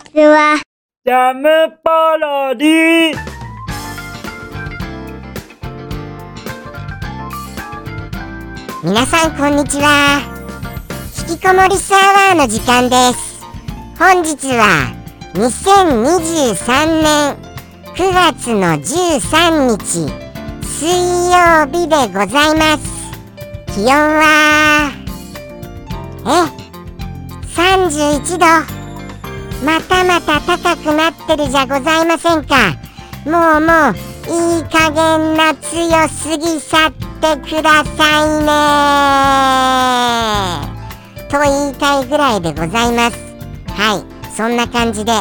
ちは。ジャムパロディ皆さんこんにちは。引きこもりサーバーの時間です。本日は2023年9月の13日水曜日でございます。気温はえ？31度またまた高くなってるじゃございませんか。もうもういい加減な強すぎ去ってくださいね。と言いたいぐらいでございます。はい。そんな感じで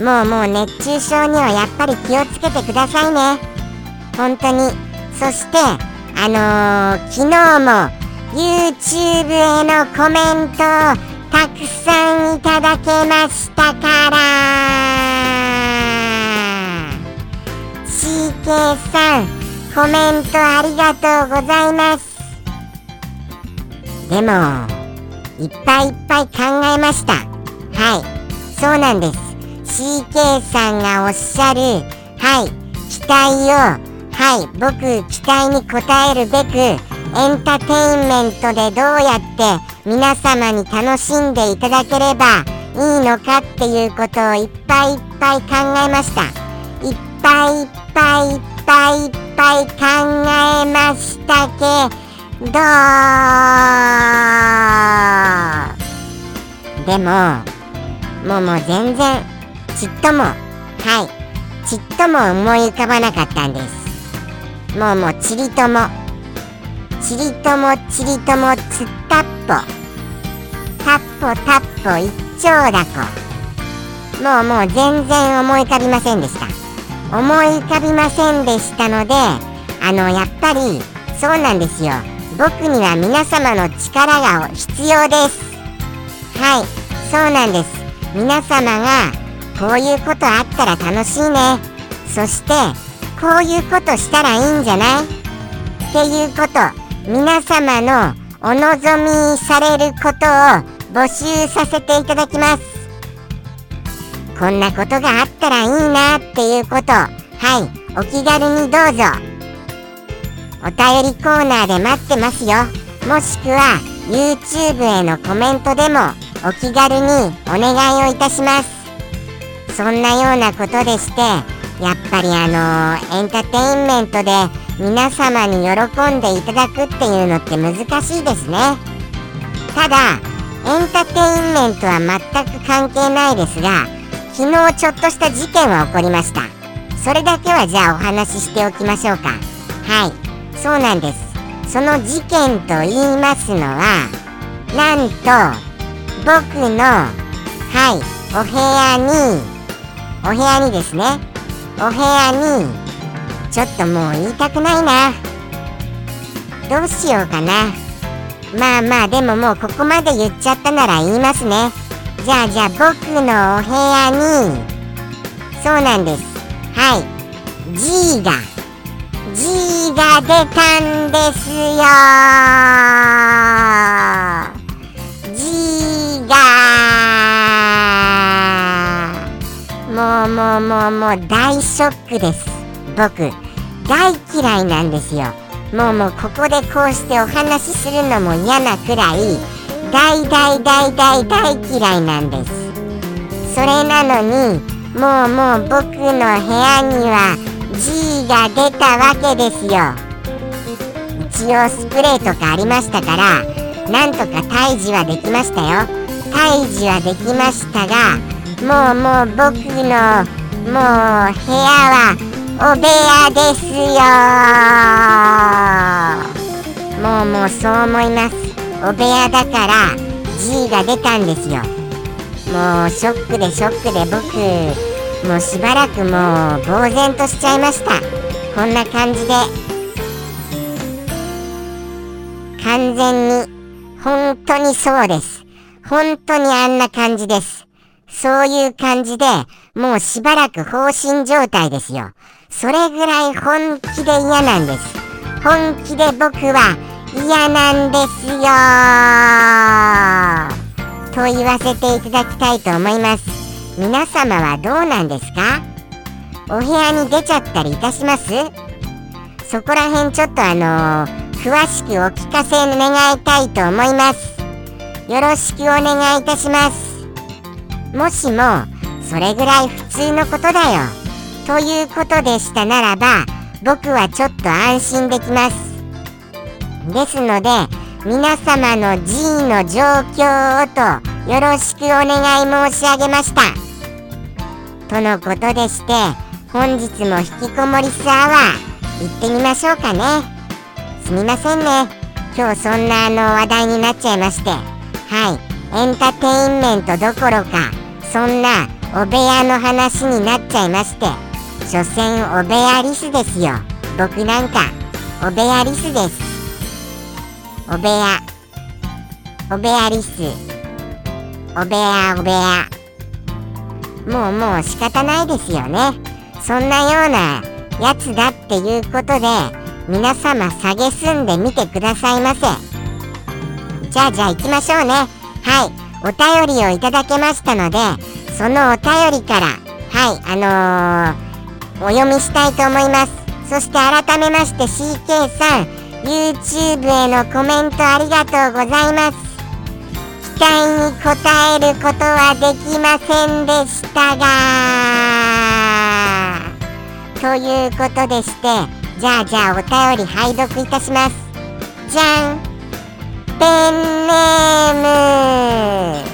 もうもう熱中症にはやっぱり気をつけてくださいね。本当に。そしてあのー、昨日も YouTube へのコメントたくさんいただけましたから。CK さんコメントありがとうございます。でもいっぱいいっぱい考えました。はい。そうなんです。CK さんがおっしゃるはい。期待をはい。僕期待に応えるべくエンターテインメントでどうやって皆様に楽しんでいただければいいのかっていうことをいっぱいいっぱい考えました。いっぱいいっぱいいっぱいいっぱい考えましたけどでももうもう全然ちっともはいちっとも思い浮かばなかったんです。もうもうちりともちりともちりともつったっぽ。たっぽたっぽ一丁だこ。もうもう全然思い浮かびませんでした。思い浮かびませんでしたのであのやっぱりそうなんですよ。僕には皆様の力が必要です。はいそうなんです。皆様がこういうことあったら楽しいね。そしてこういうことしたらいいんじゃない？っていうこと。皆様のお望みされることを募集させていただきます。こんなことがあったらいいなっていうこと。はいお気軽にどうぞ。お便りコーナーで待ってますよ。もしくは YouTube へのコメントでもお気軽にお願いをいたします。そんなようなことでしてやっぱりあのー、エンターテインメントで皆様に喜んでいただくっていうのって難しいですね。ただエンターテインメントは全く関係ないですが昨日ちょっとした事件は起こりました。それだけはじゃあお話ししておきましょうか。はい。そうなんです。その事件と言いますのはなんと僕のはいお部屋にお部屋にですね。お部屋にちょっともう言いたくないな。どうしようかな。まあまあでももうここまで言っちゃったなら言いますね。じゃあじゃあ僕のお部屋に。そうなんです。はい。G が G が出たんですよ。G がもうもうもうもう大ショックです。僕。大嫌いなんですよ。もうもうここでこうしてお話しするのも嫌なくらい大大大大大嫌いなんです。それなのにもうもう僕の部屋には G が出たわけですよ。一応スプレーとかありましたからなんとか退治はできましたよ。退治はできましたがもうもう僕のもう部屋はお部屋ですよ。もうもうそう思います。お部屋だから G が出たんですよ。もうショックでショックで僕もうしばらくもう呆然としちゃいました。こんな感じで完全に本当にそうです。本当にあんな感じです。そういう感じでもうしばらく放心状態ですよ。それぐらい本気で嫌なんです。本気で僕は嫌なんですよ。と言わせていただきたいと思います。皆様はどうなんですか？お部屋に出ちゃったりいたします？そこら辺ちょっとあのー、詳しくお聞かせ願いたいと思います。よろしくお願いいたします。もしもそれぐらい普通のことだよ。ということでしたならば僕はちょっと安心できます。ですので皆様の G の状況をとよろしくお願い申し上げました。とのことでして本日も引きこもりスアワー行ってみましょうかね。すみませんね。今日そんなあの話題になっちゃいまして。はい。エンターテインメントどころかそんなお部屋の話になっちゃいまして。所詮お部屋リスですよ。僕なんかお部屋リスです。お部屋お部屋リス。お部屋お部屋。もうもう仕方ないですよね。そんなようなやつだっていうことで皆様下げすんでみてくださいませ。じゃあじゃあ行きましょうね。はい。お便りをいただけましたのでそのお便りからはいあのー、お読みしたいと思います。そして改めまして CK さん YouTube へのコメントありがとうございます。期待に応えることはできませんでしたがということでしてじゃあじゃあお便り拝読いたします。じゃん。ペンネーム。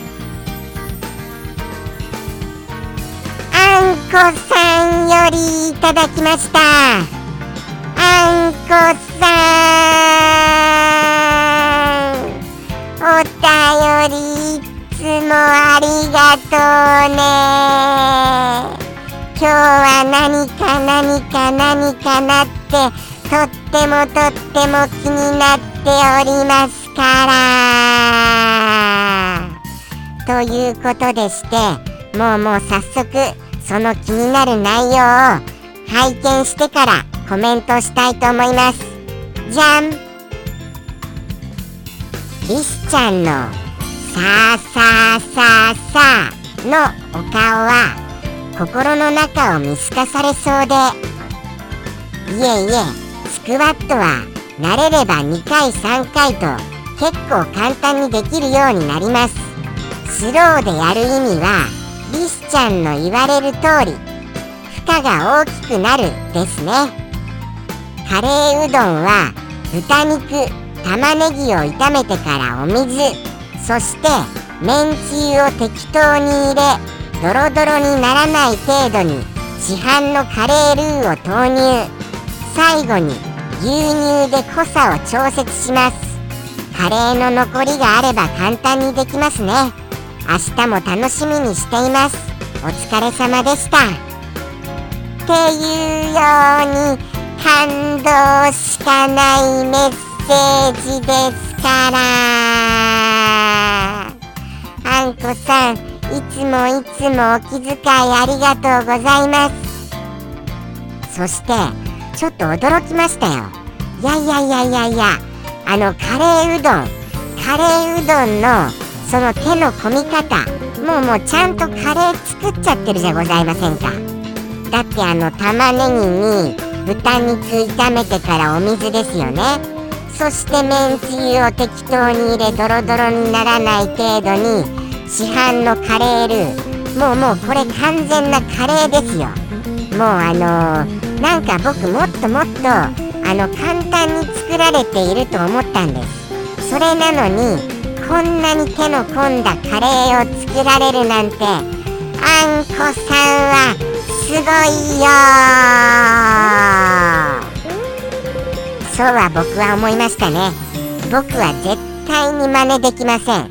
こさんよりいただきました。あんこさんお便りいつもありがとうね。今日は何か何か何かなってとってもとっても気になっておりますから。ということでしてもうもう早速その気になる内容を拝見してからコメントしたいと思います。じゃんリスちゃんの「さあさあさあさあ」のお顔は心の中を見透かされそうでいえいえスクワットは慣れれば2回3回と結構簡単にできるようになりますスローでやる意味はリスちゃんの言われる通り負荷が大きくなるですね。カレーうどんは豚肉玉ねぎを炒めてからお水そしてめんつゆを適当に入れドロドロにならない程度に市販のカレールーを投入。最後に牛乳で濃さを調節します。カレーの残りがあれば簡単にできますね。明日も楽しみにしています。お疲れ様でした。っていうように感動しかないメッセージですから。あんこさんいつもいつもお気遣いありがとうございます。そしてちょっと驚きましたよ。いやいやいやいやいやあのカレーうどん。カレーうどんのその手の込み方。もうもうちゃんとカレー作っちゃってるじゃございませんか。だってあの玉ねぎに豚肉炒めてからお水ですよね。そしてめんつゆを適当に入れドロドロにならない程度に市販のカレールー。もうもうこれ完全なカレーですよ。もうあのー、なんか僕もっともっとあの簡単に作られていると思ったんです。それなのにこんなに手の込んだカレーを作られるなんてあんこさんはすごいよそうは僕は思いましたね。僕は絶対に真似できません。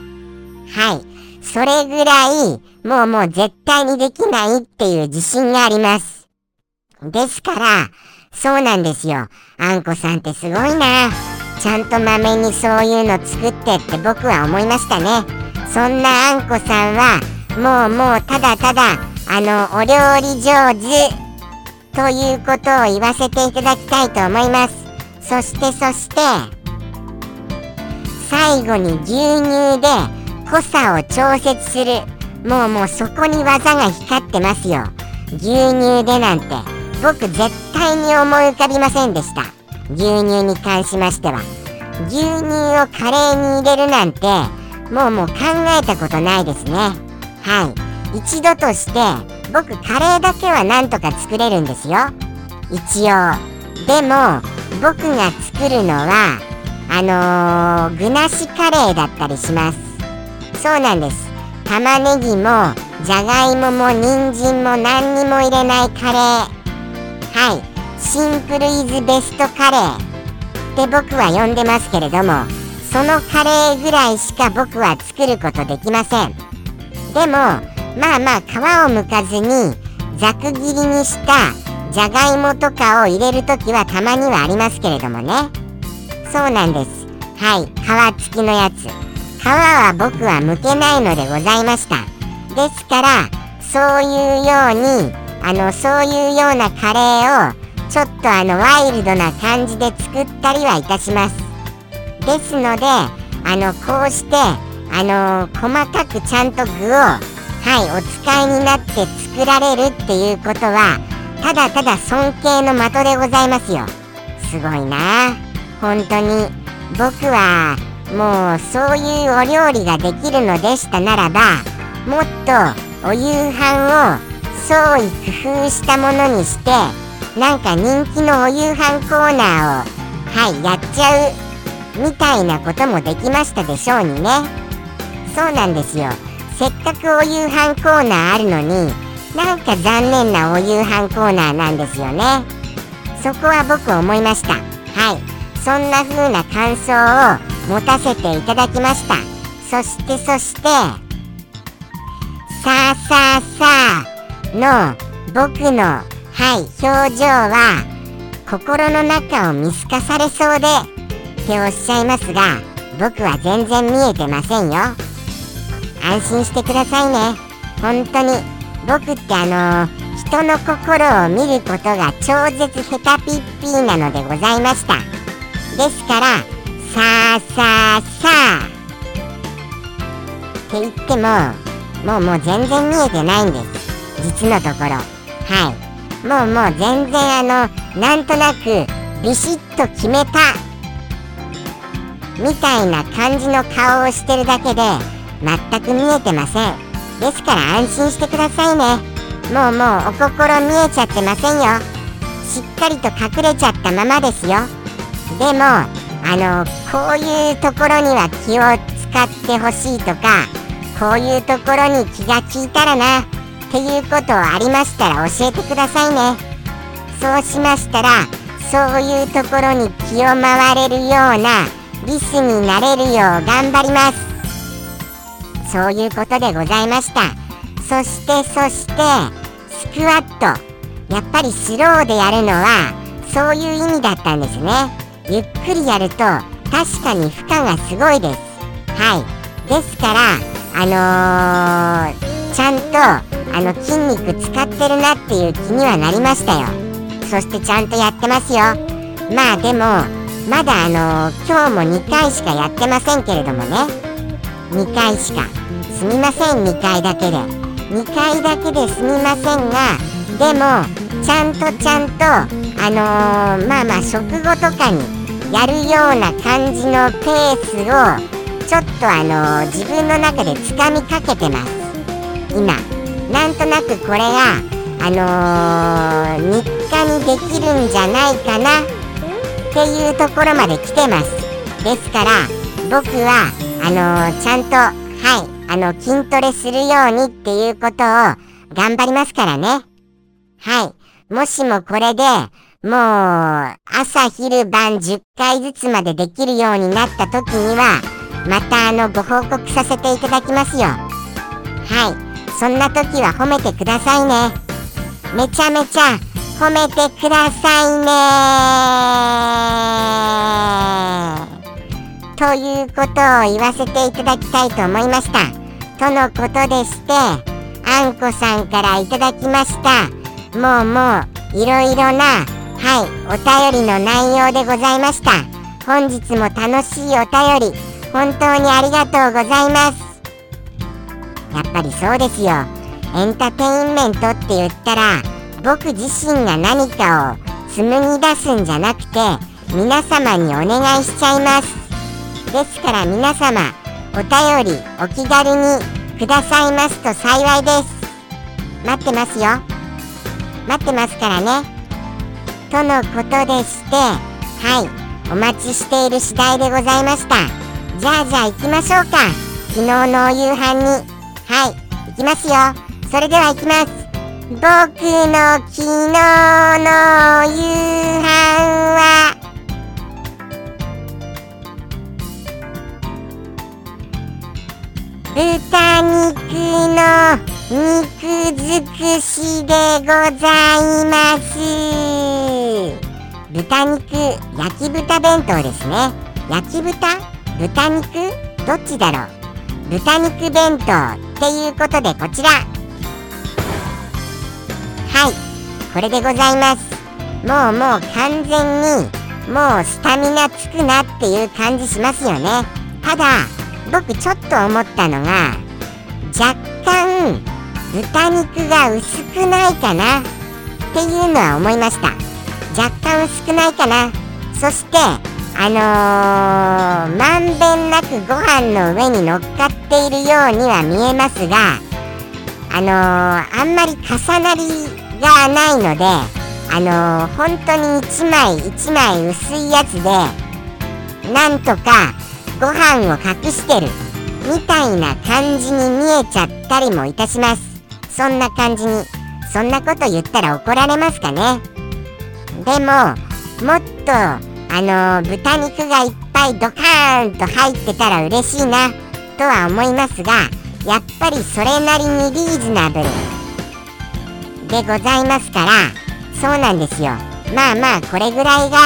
はい。それぐらいもうもう絶対にできないっていう自信があります。ですからそうなんですよ。あんこさんってすごいな。ちゃんとまめにそういうの作ってって僕は思いましたね。そんなあんこさんはもうもうただただあのお料理上手ということを言わせていただきたいと思います。そしてそして最後に牛乳で濃さを調節する。もうもうそこに技が光ってますよ。牛乳でなんて僕絶対に思い浮かびませんでした。牛乳に関しましては牛乳をカレーに入れるなんてもうもう考えたことないですね。はい。一度として僕カレーだけはなんとか作れるんですよ。一応。でも僕が作るのはあのー、具なしカレーだったりします。そうなんです。玉ねぎもじゃがいもも人参も何にも入れないカレー。はい。シンプルイズベストカレーって僕は呼んでますけれどもそのカレーぐらいしか僕は作ることできません。でもまあまあ皮をむかずにざく切りにしたじゃがいもとかを入れるときはたまにはありますけれどもね。そうなんです。はい皮付きのやつ。皮は僕は剥けないのでございました。ですからそういうようにあのそういうようなカレーをちょっとあのワイルドな感じで作ったりはいたします。ですのであのこうしてあの細かくちゃんと具をはいお使いになって作られるっていうことはただただ尊敬の的でございますよ。すごいな。本当に僕はもうそういうお料理ができるのでしたならばもっとお夕飯を創意工夫したものにしてなんか人気のお夕飯コーナーをはいやっちゃうみたいなこともできましたでしょうにね。そうなんですよ。せっかくお夕飯コーナーあるのになんか残念なお夕飯コーナーなんですよね。そこは僕思いました。はい。そんな風な感想を持たせていただきました。そしてそしてさあさあさあの僕のはい表情は心の中を見透かされそうでっておっしゃいますが僕は全然見えてませんよ。安心してくださいね。本当に。僕ってあの人の心を見ることが超絶ヘタピッピーなのでございました。ですからさあさあさあ。って言ってももうもう全然見えてないんです。実のところ。はい。もうもう全然あのなんとなくビシッと決めたみたいな感じの顔をしてるだけで全く見えてません。ですから安心してくださいね。もうもうお心見えちゃってませんよ。しっかりと隠れちゃったままですよ。でもあのこういうところには気を使ってほしいとかこういうところに気が利いたらな。ていうことありましたら教えてくださいね。そうしましたらそういうところに気を回れるようなリスになれるよう頑張ります。そういうことでございました。そしてそしてスクワット。やっぱりスローでやるのはそういう意味だったんですね。ゆっくりやると確かに負荷がすごいです。はい。ですからあのー、ちゃんとあの筋肉使ってるなっていう気にはなりましたよ。そしてちゃんとやってますよ。まあでもまだあの、今日も2回しかやってませんけれどもね。2回しか。すみません2回だけで。2回だけですみませんがでもちゃんとちゃんとあのー、まあまあ食後とかにやるような感じのペースをちょっとあの自分の中でつかみかけてます。今。なんとなくこれがあのー、日課にできるんじゃないかなっていうところまで来てますですから僕はあのー、ちゃんとはいあの筋トレするようにっていうことを頑張りますからねはいもしもこれでもう、朝昼晩10回ずつまでできるようになった時には、またあの、ご報告させていただきますよ。はい。そんな時は褒めてくださいね。めちゃめちゃ褒めてくださいねということを言わせていただきたいと思いました。とのことでして、あんこさんからいただきました。もうもう、いろいろなはいお便りの内容でございました本日も楽しいお便り本当にありがとうございますやっぱりそうですよ。エンターテインメントって言ったら僕自身が何かを紡ぎ出すんじゃなくて皆様にお願いしちゃいます。ですから皆様お便りお気軽にくださいますと幸いです。待ってますよ。待ってますからね。とのことでしてはい。お待ちしている次第でございました。じゃあじゃあ行きましょうか。昨日のお夕飯に。はい行きますよ。それでは行きます。僕の昨日の夕飯は。豚肉の肉尽くしでございます。豚肉焼き豚弁当ですね。焼き豚？豚肉？どっちだろう？豚肉弁当っていうことでこちら。はいこれでございます。もうもう完全にもうスタミナつくなっていう感じしますよね。ただ僕ちょっと思ったのが若干豚肉が薄くないかなっていうのは思いました。若干薄くないかな。そしてあのー、まんべんなくご飯の上に乗っかっているようには見えますがあのー、あんまり重なりがないのであのー、本当に1枚1枚薄いやつでなんとかご飯を隠してるみたいな感じに見えちゃったりもいたします。そんな感じにそんなこと言ったら怒られますかね。でももっとあのー、豚肉がいっぱいドカーンと入ってたら嬉しいなとは思いますがやっぱりそれなりにリーズナブルでございますからそうなんですよ。まあまあこれぐらいが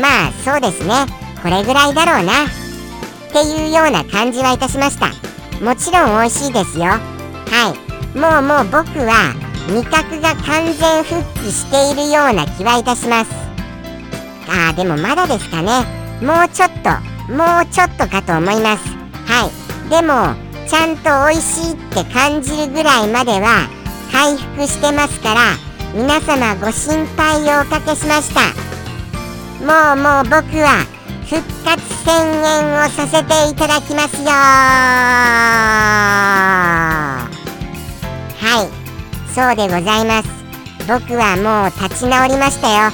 まあそうですね。これぐらいだろうな。っていうような感じはいたしました。もちろん美味しいですよ。はい。もうもう僕は味覚が完全復帰しているような気はいたします。あーでもまだですかね。もうちょっともうちょっとかと思います。はい。でもちゃんと美味しいって感じるぐらいまでは回復してますから皆様ご心配をおかけしました。もうもう僕は復活宣言をさせていただきますよはい。そうでございます。僕はもう立ち直りましたよ。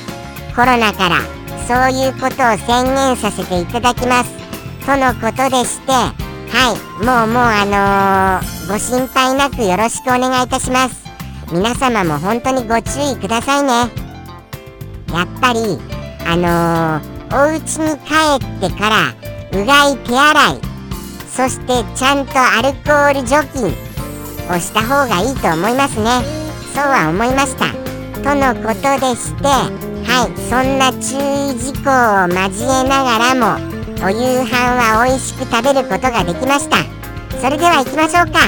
コロナから。そういうことを宣言させていただきます。とのことでしてはいもうもうあのー、ご心配なくよろしくお願いいたします。皆様も本当にご注意くださいね。やっぱりあのーお家に帰ってからうがい手洗いそしてちゃんとアルコール除菌をした方がいいと思いますね。そうは思いました。とのことでしてはいそんな注意事項を交えながらもお夕飯は美味しく食べることができました。それでは行きましょうか。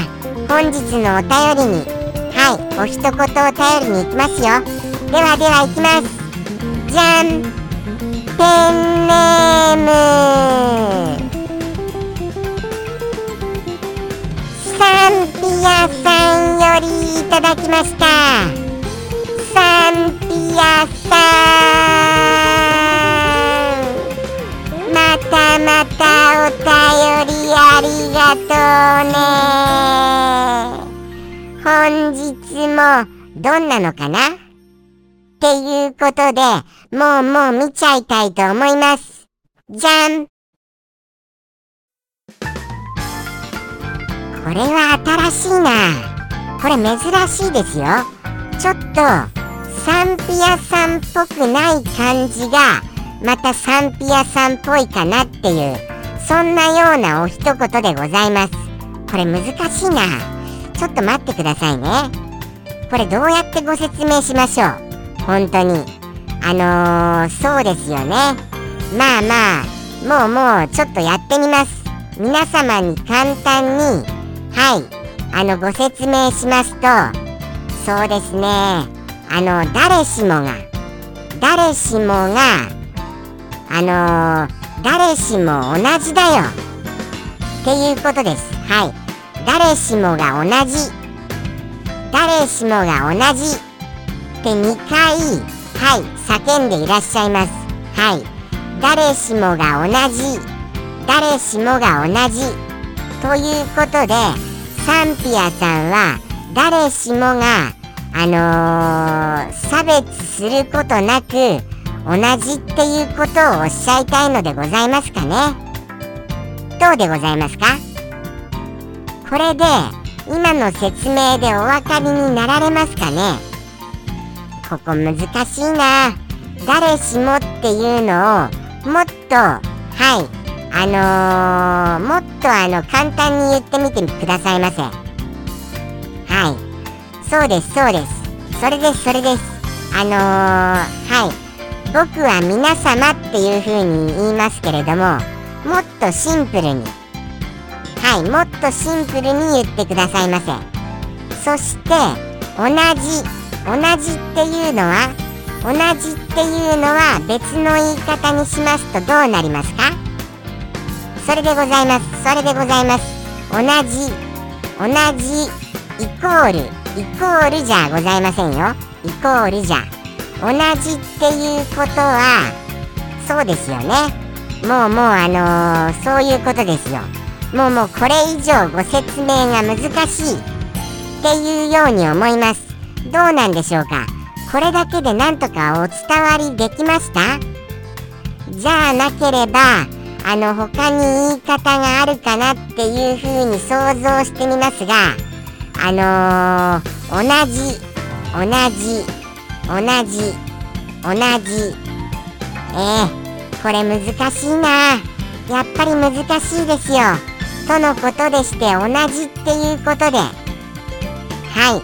本日のお便りに。はいお一言お便りに行きますよ。ではでは行きます。じゃん。ペンネーム。サンピアさんよりいただきました。サンピアさんまたまたお便りありがとうね本日もどんなのかな？っていうことでもうもう見ちゃいたいと思います。じゃんこれは新しいな。これ珍しいですよ。ちょっと、サンピアさんっぽくない感じが、またサンピアさんっぽいかなっていう、そんなようなお一言でございます。これ難しいな。ちょっと待ってくださいね。これどうやってご説明しましょう？本当に。あのー、そうですよねまあまあもうもうちょっとやってみます皆様に簡単にはいあのご説明しますとそうですねあの誰しもが誰しもがあの、誰しも同じだよ。っていうことです。はい。誰しもが同じ。誰しもが同じ。って2回はい叫んでいらっしゃいます。はい。誰しもが同じ。誰しもが同じ。ということでサンピアさんは誰しもがあのー、差別することなく同じっていうことをおっしゃいたいのでございますかね。どうでございますか？これで今の説明でお分かりになられますかね？ここ難しいな。誰しもっていうのをもっとはいあのー、もっとあの簡単に言ってみてくださいませ。はい。そうですそうです。それですそれです。あのー、はい。僕は皆様っていう風に言いますけれどももっとシンプルに。はいもっとシンプルに言ってくださいませ。そして同じ同じっていうのは同じっていうのは別の言い方にしますとどうなりますか？それでございます。それでございます。同じ同じイコールイコールじゃございませんよ。イコールじゃ。同じっていうことはそうですよね。もうもうあのー、そういうことですよ。もうもうこれ以上ご説明が難しいっていうように思います。どうなんでしょうか。これだけでなんとかお伝わりできました？じゃあなければあの他に言い方があるかなっていうふうに想像してみますがあのー、同じ同じ同じ同じ。えー、これ難しいな。やっぱり難しいですよ。とのことでして同じっていうことで。はい。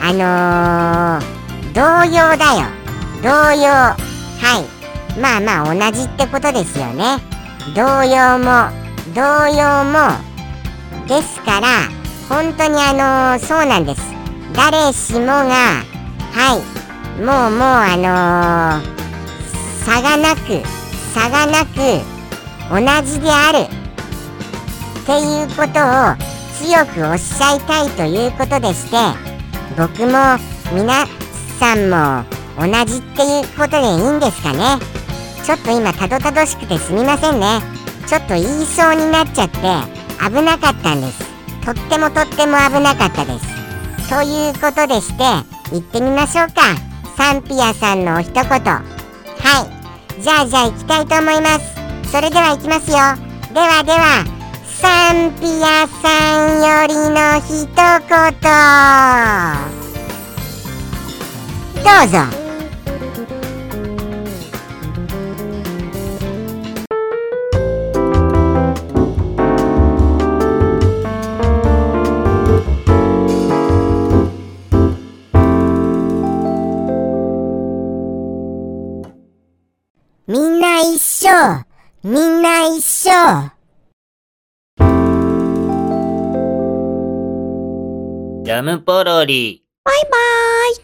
あのー、同様だよ。同様。はい。まあまあ同じってことですよね。同様も同様も。ですから本当にあの、そうなんです。誰しもがはい。もうもうあの、差がなく差がなく同じである。っていうことを強くおっしゃいたいということでして僕も皆さんも同じっていうことでいいんですかね。ちょっと今たどたどしくてすみませんね。ちょっと言いそうになっちゃって危なかったんです。とってもとっても危なかったです。ということでして行ってみましょうか。サンピアさんのお一言。はい。じゃあじゃあ行きたいと思います。それでは行きますよ。ではではサンピアさんよりの一言。どうぞ。みんな一緒ジャムポロリ。バイバーイ。